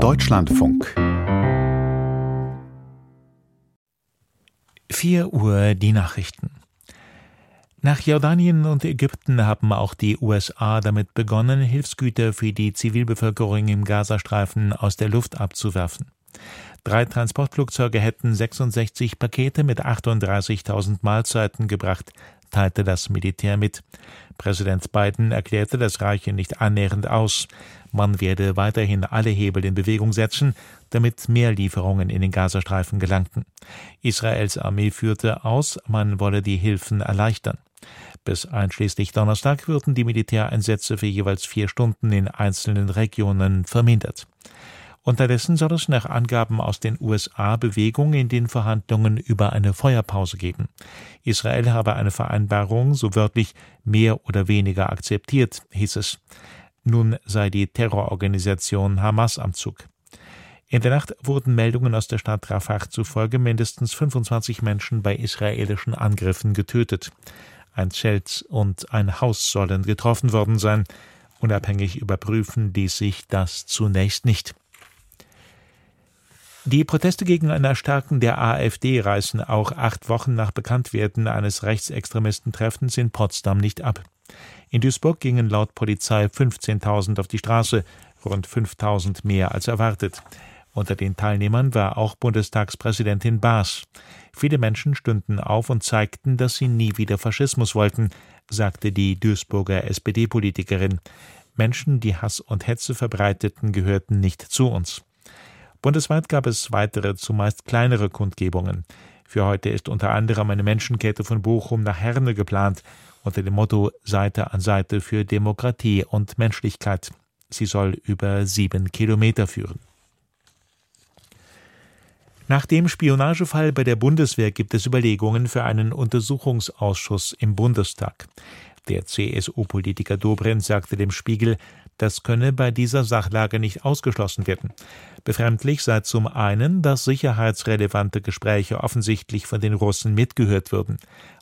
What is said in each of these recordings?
Deutschlandfunk 4 Uhr die Nachrichten. Nach Jordanien und Ägypten haben auch die USA damit begonnen, Hilfsgüter für die Zivilbevölkerung im Gazastreifen aus der Luft abzuwerfen. Drei Transportflugzeuge hätten 66 Pakete mit 38.000 Mahlzeiten gebracht, teilte das Militär mit. Präsident Biden erklärte, das reiche nicht annähernd aus. Man werde weiterhin alle Hebel in Bewegung setzen, damit mehr Lieferungen in den Gazastreifen gelangten. Israels Armee führte aus, man wolle die Hilfen erleichtern. Bis einschließlich Donnerstag würden die Militäreinsätze für jeweils vier Stunden in einzelnen Regionen vermindert. Unterdessen soll es nach Angaben aus den USA Bewegung in den Verhandlungen über eine Feuerpause geben. Israel habe eine Vereinbarung so wörtlich mehr oder weniger akzeptiert, hieß es. Nun sei die Terrororganisation Hamas am Zug. In der Nacht wurden Meldungen aus der Stadt Rafah zufolge mindestens 25 Menschen bei israelischen Angriffen getötet. Ein Zelt und ein Haus sollen getroffen worden sein. Unabhängig überprüfen ließ sich das zunächst nicht. Die Proteste gegen ein Erstarken der AfD reißen auch acht Wochen nach Bekanntwerden eines Rechtsextremistentreffens in Potsdam nicht ab. In Duisburg gingen laut Polizei 15.000 auf die Straße, rund 5.000 mehr als erwartet. Unter den Teilnehmern war auch Bundestagspräsidentin Baas. Viele Menschen stünden auf und zeigten, dass sie nie wieder Faschismus wollten, sagte die Duisburger SPD-Politikerin. Menschen, die Hass und Hetze verbreiteten, gehörten nicht zu uns. Bundesweit gab es weitere, zumeist kleinere Kundgebungen. Für heute ist unter anderem eine Menschenkette von Bochum nach Herne geplant, unter dem Motto Seite an Seite für Demokratie und Menschlichkeit. Sie soll über sieben Kilometer führen. Nach dem Spionagefall bei der Bundeswehr gibt es Überlegungen für einen Untersuchungsausschuss im Bundestag. Der CSU-Politiker Dobrindt sagte dem Spiegel, das könne bei dieser Sachlage nicht ausgeschlossen werden. Befremdlich sei zum einen, dass sicherheitsrelevante Gespräche offensichtlich von den Russen mitgehört würden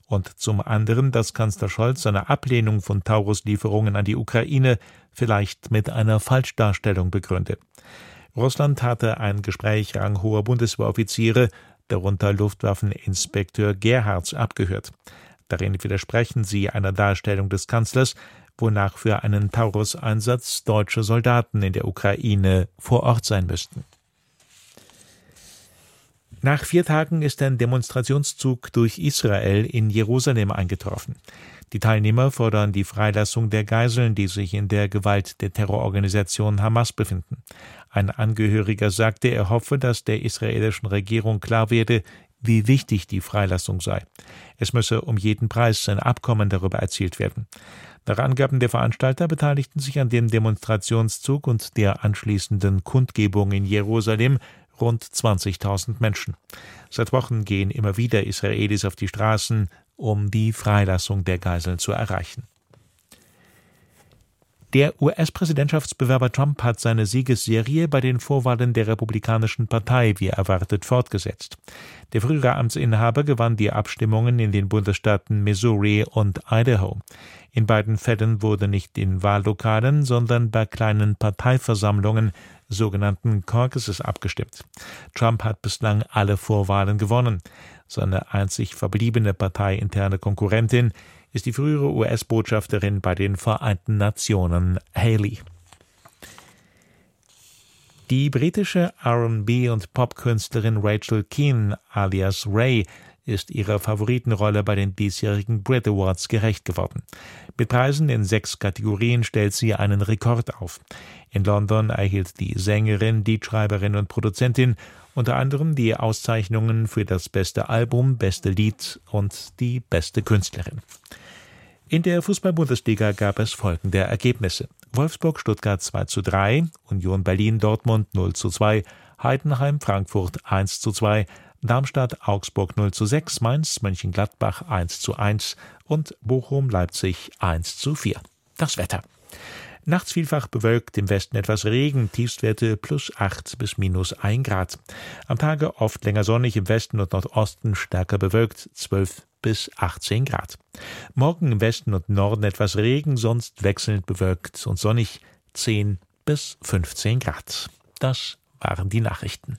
und zum anderen, dass Kanzler Scholz seine Ablehnung von Taurus-Lieferungen an die Ukraine vielleicht mit einer Falschdarstellung begründe. Russland hatte ein Gespräch ranghoher Bundeswehroffiziere, darunter Luftwaffeninspekteur Gerhards, abgehört. Darin widersprechen sie einer Darstellung des Kanzlers, wonach für einen Taurus-Einsatz deutsche Soldaten in der Ukraine vor Ort sein müssten. Nach vier Tagen ist ein Demonstrationszug durch Israel in Jerusalem eingetroffen. Die Teilnehmer fordern die Freilassung der Geiseln, die sich in der Gewalt der Terrororganisation Hamas befinden. Ein Angehöriger sagte, er hoffe, dass der israelischen Regierung klar werde, wie wichtig die Freilassung sei. Es müsse um jeden Preis ein Abkommen darüber erzielt werden. Nach Angaben der Veranstalter beteiligten sich an dem Demonstrationszug und der anschließenden Kundgebung in Jerusalem rund 20.000 Menschen. Seit Wochen gehen immer wieder Israelis auf die Straßen, um die Freilassung der Geiseln zu erreichen. Der US-Präsidentschaftsbewerber Trump hat seine Siegesserie bei den Vorwahlen der Republikanischen Partei wie erwartet fortgesetzt. Der frühere Amtsinhaber gewann die Abstimmungen in den Bundesstaaten Missouri und Idaho. In beiden Fällen wurde nicht in Wahllokalen, sondern bei kleinen Parteiversammlungen, sogenannten Caucuses, abgestimmt. Trump hat bislang alle Vorwahlen gewonnen. Seine einzig verbliebene parteiinterne Konkurrentin ist die frühere US-Botschafterin bei den Vereinten Nationen Haley. Die britische RB und Popkünstlerin Rachel Keane alias Ray ist ihrer Favoritenrolle bei den diesjährigen Brit Awards gerecht geworden. Mit Preisen in sechs Kategorien stellt sie einen Rekord auf. In London erhielt die Sängerin, die Schreiberin und Produzentin unter anderem die Auszeichnungen für das beste Album, beste Lied und die beste Künstlerin. In der Fußball-Bundesliga gab es folgende Ergebnisse. Wolfsburg Stuttgart 2 zu 3, Union Berlin Dortmund 0 zu 2, Heidenheim Frankfurt 1 zu 2, Darmstadt Augsburg 0 zu 6, Mainz Mönchengladbach 1 zu 1 und Bochum Leipzig 1 zu 4. Das Wetter. Nachts vielfach bewölkt, im Westen etwas Regen, Tiefstwerte plus 8 bis minus 1 Grad. Am Tage oft länger sonnig, im Westen und Nordosten stärker bewölkt, 12 bis 18 Grad. Morgen im Westen und Norden etwas Regen, sonst wechselnd bewölkt und sonnig, 10 bis 15 Grad. Das waren die Nachrichten.